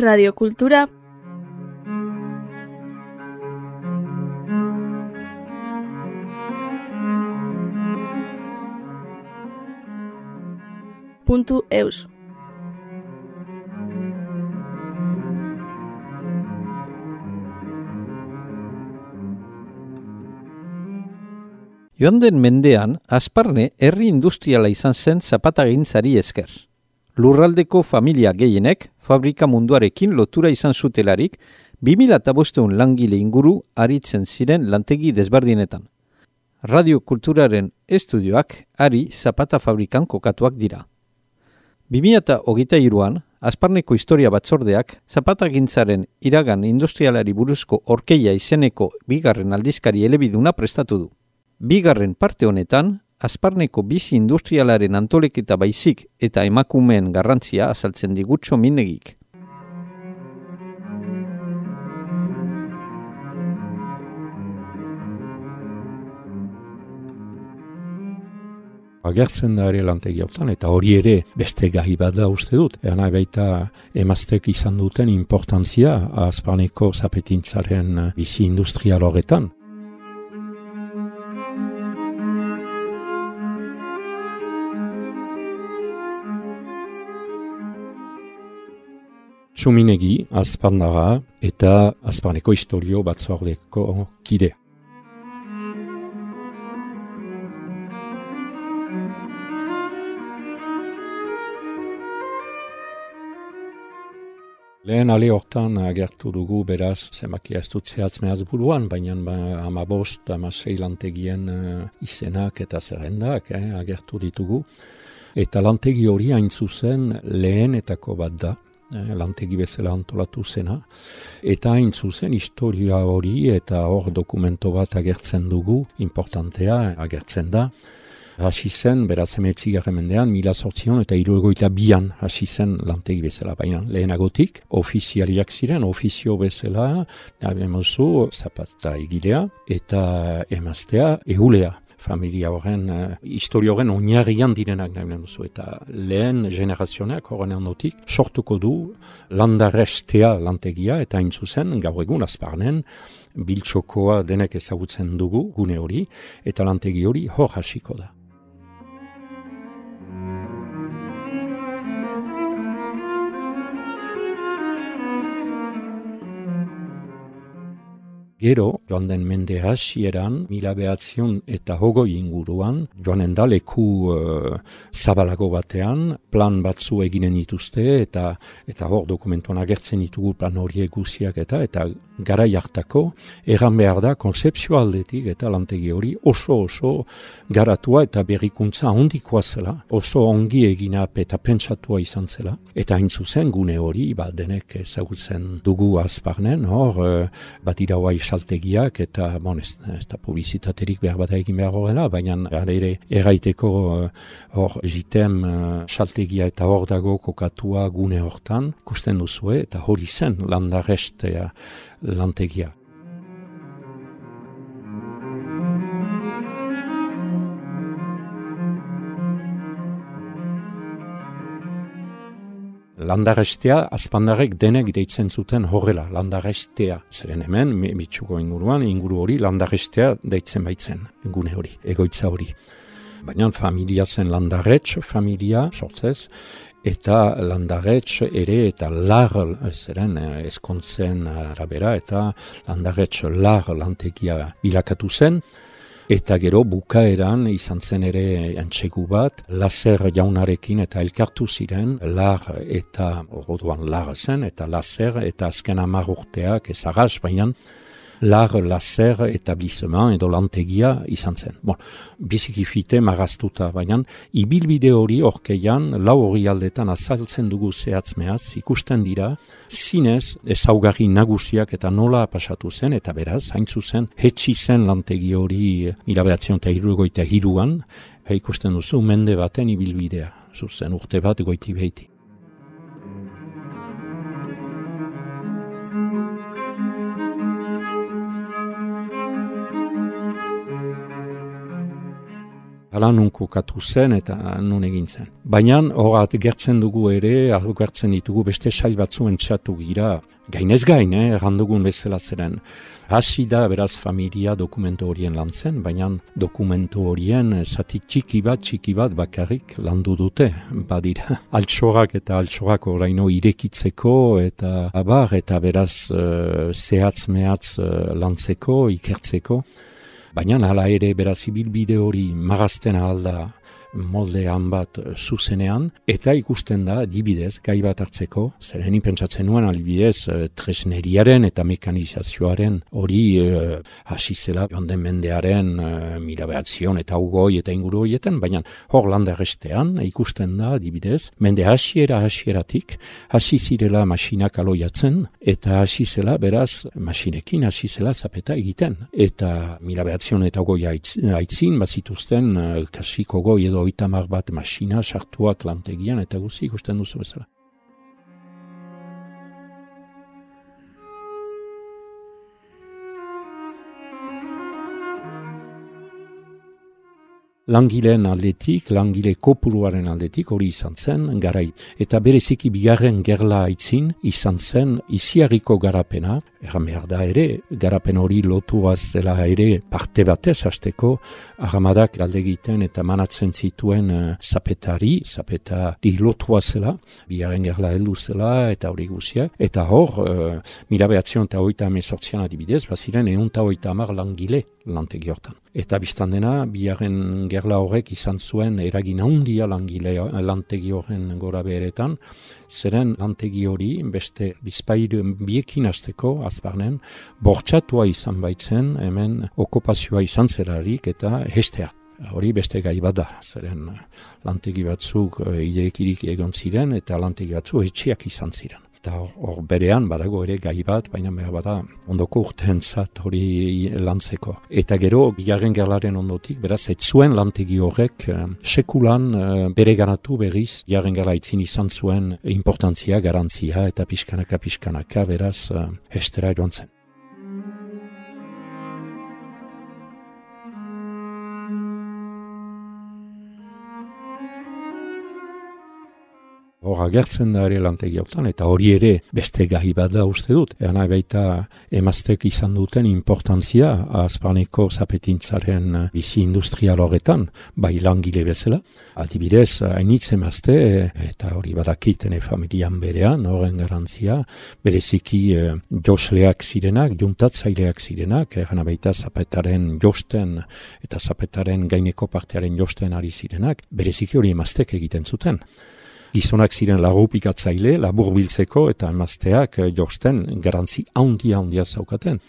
radiokultura puntu eus. Joan den mendean, Asparne herri industriala izan zen zapatagintzari esker. Lurraldeko familia gehienek, fabrika munduarekin lotura izan zutelarik, 2008 langile inguru aritzen ziren lantegi desbardinetan. Radio Kulturaren estudioak ari zapata fabrikan kokatuak dira. 2008an, Asparneko historia batzordeak, zapatagintzaren iragan industrialari buruzko orkeia izeneko bigarren aldizkari elebiduna prestatu du. Bigarren parte honetan, Asparneko bizi industrialaren antoleketa baizik eta emakumeen garrantzia azaltzen digutxo minegik. agertzen da ere lantegi eta hori ere beste gai bat da uste dut. Eana baita emaztek izan duten importantzia Asparneko zapetintzaren bizi industrial horretan. Txuminegi, azpandara eta azparneko historio batzordeko kide. Lehen ale hortan agertu dugu beraz, zemakia ez dut zehatz mehaz buruan, baina ba, ama bost, ama lantegien uh, izenak eta zerrendak eh, agertu ditugu. Eta lantegi hori hain zuzen lehenetako bat da, lantegi bezala antolatu zena. Eta hain zuzen historia hori eta hor dokumento bat agertzen dugu, importantea agertzen da. Hasi zen, beraz emetzi mendean, mila sortzion eta iruegoita bian hasi zen lantegi bezala. Baina lehenagotik, ofizialiak ziren, ofizio bezala, nahi zapata egilea eta emaztea egulea familia horren, uh, historia horren oinarrian direnak nahi duzu. Eta lehen generazionak horren ondotik sortuko du landarestea lantegia eta hain zuzen gaur egun azparnen biltxokoa denek ezagutzen dugu gune hori eta lantegi hori hor hasiko da. Gero, joan den mende hasieran, mila behatzion eta hogo inguruan, joan da leku uh, zabalago batean, plan batzu eginen dituzte, eta eta hor dokumentuan agertzen ditugu plan hori eguziak eta, eta gara jartako, erran behar da, konzeptzio aldetik eta lantegi hori oso oso garatua eta berrikuntza ondikoa zela, oso ongi egina eta pentsatua izan zela, eta hain zuzen gune hori, ba, denek ezagutzen dugu azparnen, hor, uh, bat iraua saltegiak eta bon, ez, ez da publizitaterik behar bat egin behar horrela, baina ere erraiteko eh, hor jitem uh, saltegia eta hor dago kokatua gune hortan, kusten duzue eta hori zen landarestea lantegia. landarestea azpandarek denek deitzen zuten horrela, landarestea. Zeren hemen, mitxuko inguruan, inguru hori landarestea deitzen baitzen, gune hori, egoitza hori. Baina familia zen landarets, familia, sortzez, eta landarets ere eta lar, zeren, eskontzen arabera, eta landarets lar lantegia bilakatu zen, Eta gero bukaeran izan zen ere antxegu bat, laser jaunarekin eta elkartu ziren, lar eta orduan lar zen, eta laser eta azken amar urteak ezagaz, baina lar, laser eta bizeman edo lantegia izan zen. Bon, biziki fite maraztuta, baina ibilbide hori orkeian, lau hori aldetan azaltzen dugu zehatzmeaz, ikusten dira, zinez ezaugarri nagusiak eta nola pasatu zen, eta beraz, hain zuzen, hetxi zen lantegi hori mila behatzen eta hirugoita hiruan, ikusten duzu, mende baten ibilbidea, zuzen urte bat goiti behiti. Ala nun kokatu zen eta nun egin zen. Baina horat gertzen dugu ere, gertzen ditugu beste sail batzuen txatu gira, gainez gain, eh, errandugun bezala zeren. Hasi da beraz familia dokumentu horien lan zen, baina dokumentu horien zati txiki bat, txiki bat bakarrik landu dute, badira. Altsorak eta altsorak oraino irekitzeko eta abar eta beraz uh, zehatz mehatz uh, lantzeko, ikertzeko. Baina hala ere beraz ibilbide hori marazten alda moldean bat eh, zuzenean, eta ikusten da, dibidez, gai bat hartzeko, zeren pentsatzen nuen alibidez, e, tresneriaren eta mekanizazioaren hori e, hasi zela, jonden mendearen e, mila eta ugoi eta inguru horietan, baina hor landa restean, ikusten da, dibidez, mende hasiera hasieratik, hasi zirela masinak aloiatzen, eta hasi zela, beraz, masinekin hasi zela zapeta egiten. Eta mila eta ugoi aitzin, bazituzten, kasiko goi edo oitamar bat masina sartuak lantegian eta guzi ikusten duzu bezala. Langileen aldetik, langile kopuruaren aldetik, hori izan zen, garai. Eta bereziki bigarren gerla aitzin, izan zen, iziarriko garapena, erran behar da ere, garapen hori lotuaz zela ere parte batez hasteko, ahamadak galdegiten eta manatzen zituen uh, zapetari, zapetari lotua zela, bigarren gerla heldu zela eta hori guziak. Eta hor, uh, mila behatzion eta hoita amezortzian adibidez, baziren egun eta amar langile lantegi hortan. Eta biztan dena, biaren gerla horrek izan zuen eragin handia langile lantegi horren gora beheretan, zeren lantegi hori beste bizpairu biekin azteko, azbarnen, bortxatua izan baitzen, hemen okupazioa izan zerarik eta hestea. Hori beste gai bada, zeren lantegi batzuk e, iderekirik egon ziren eta lantegi batzuk etxiak izan ziren eta hor berean badago ere gai bat, baina behar bada ondoko urtean zat hori lantzeko. Eta gero, bigarren gerlaren ondotik, beraz, ez zuen lantegi horrek eh, sekulan eh, bere ganatu berriz, bigarren gerla itzin izan zuen importantzia, garantzia eta pixkanaka pixkanaka, beraz, eh, estera joan zen. Hor agertzen da ere lantegi eta hori ere beste gai bat da uste dut. Ean baita emaztek izan duten importantzia azpaneko zapetintzaren bizi industrial horretan, bai langile bezala. Adibidez, hainitz emazte, eta hori badakitene familian berean, horren garantzia, bereziki eh, josleak zirenak, juntatzaileak zirenak, egan baita zapetaren josten eta zapetaren gaineko partearen josten ari zirenak, bereziki hori emaztek egiten zuten gizonak ziren lagupikatzaile, labur biltzeko eta emazteak eh, josten garantzi handia handia zaukaten.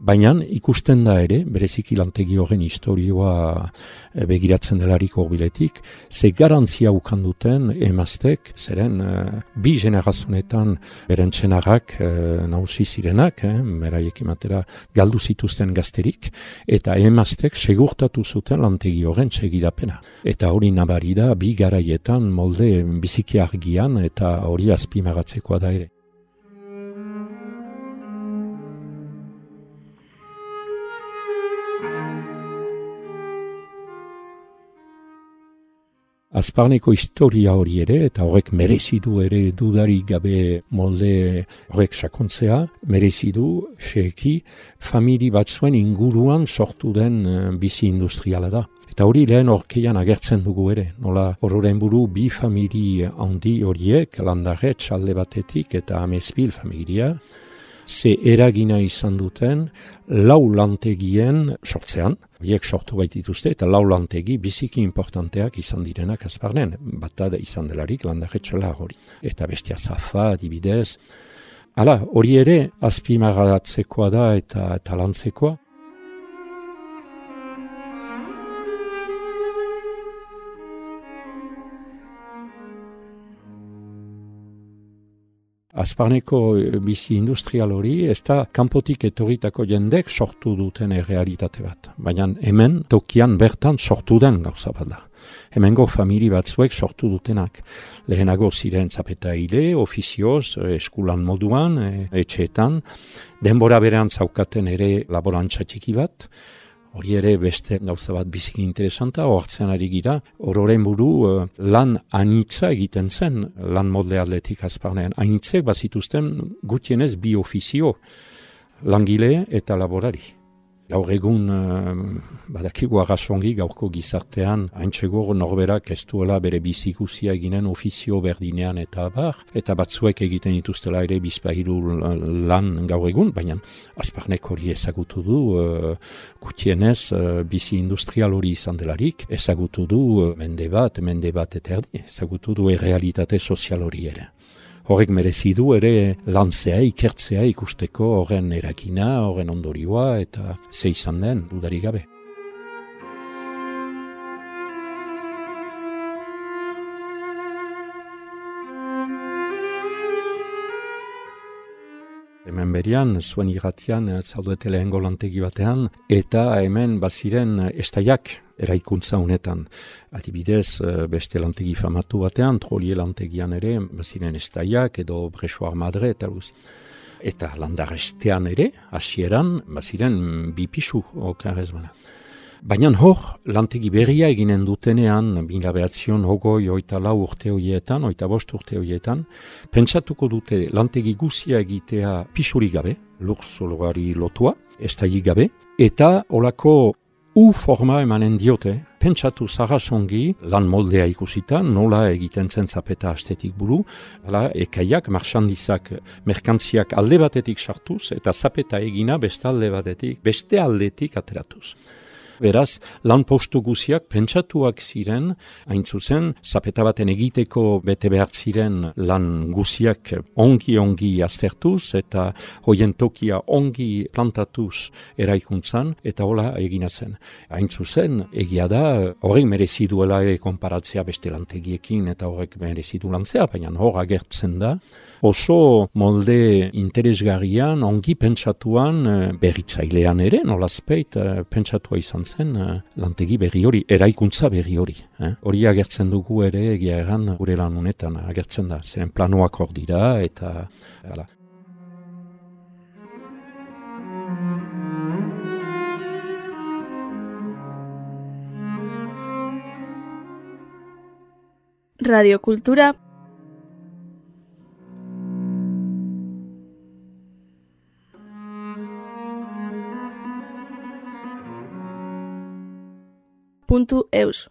Baina ikusten da ere, bereziki lantegi horren historioa eh, begiratzen delarik horbiletik, ze garantzia ukan duten emaztek, zeren uh, bi generazonetan beren txenarrak uh, nausi zirenak, eh, beraiek imatera galdu zituzten gazterik, eta emaztek segurtatu zuten lantegi horren segidapena. Eta hori nabari da, bi garaietan molde biziki argian eta hori azpimagatzekoa da ere. Azparneko historia hori ere, eta horrek merezidu ere dudari gabe molde horrek sakontzea, merezidu, seki, famili batzuen inguruan sortu den uh, bizi industriala da. Eta hori lehen horkeian agertzen dugu ere, nola horren buru bi famili handi horiek, landarret, alde batetik eta amezbil familia, ze eragina izan duten lau lantegien sortzean, horiek sortu baitituzte, eta lau lantegi biziki importanteak izan direnak azparnen, bat da izan delarik landarretxela hori. Eta bestia zafa, dibidez, Hala, hori ere, azpimarratzekoa da eta, eta lantzekoa, Azparneko eh, bizi industrial hori, ez da kanpotik etorritako jendek sortu duten realitate bat. Baina hemen tokian bertan sortu den gauza bat da. Hemengo famili batzuek sortu dutenak. Lehenago ziren zapeta hile, ofizioz, eh, eskulan moduan, eh, etxeetan. Denbora berean zaukaten ere laborantza txiki bat. Hori ere beste gauza bat biziki interesanta, oartzen ari gira, ororen buru uh, lan anitza egiten zen, lan molde atletik azparnean. Anitzek bazituzten gutienez bi ofizio, langile eta laborari. Gaur egun, uh, badakigu arrasongi, gaurko gizartean, haintxegor norberak ez duela bere bizikusia eginen ofizio berdinean eta bar, eta batzuek egiten dituztela ere bizpahiru lan gaur egun, baina azparnek hori ezagutu du, uh, gutienez, uh, bizi industrial hori izan delarik, ezagutu du mende bat, mende bat eta erdi, ezagutu du errealitate sozial hori ere horrek merezi du ere lantzea, ikertzea ikusteko horren erakina, horren ondorioa eta ze izan den dudarik gabe. Hemen berian, zuen irratian, zaudete lehengo lantegi batean, eta hemen baziren estaiak eraikuntza honetan. Adibidez, eh, beste lantegi famatu batean, trolie lantegian ere, baziren estaiak edo bresoar madre eta luz. Eta landarestean ere, hasieran baziren bipisu okarrez bana. Baina hor, lantegi berria eginen dutenean, bila behatzion hogoi, oita lau urte horietan, oita bost urte horietan, pentsatuko dute lantegi guzia egitea pisurik gabe, lur zologari lotua, ez gabe, eta olako U forma emanen diote, pentsatu zagasongi lan moldea ikusita, nola egiten zen zapeta astetik buru, ala, ekaiak, marxandizak, merkantziak alde batetik sartuz, eta zapeta egina beste alde batetik, beste aldetik ateratuz. Beraz, lan postu guziak pentsatuak ziren, hain zuzen, zapeta baten egiteko bete behar ziren lan guziak ongi-ongi aztertuz eta hoien tokia ongi plantatuz eraikuntzan eta hola egina zen. Hain zuzen, egia da, horrek mereziduela ere konparatzea beste lantegiekin eta horrek merezidu lantzea, baina hor agertzen da, oso molde interesgarrian, ongi pentsatuan, eh, berritzailean ere, nolazpeit, eh, pentsatua izan zen, eh, lantegi berri hori, eraikuntza berri hori. Hori agertzen dugu ere, egia egan, gure lan honetan agertzen da, ziren planoak hor dira, eta... Hala. Radiokultura puntu eus.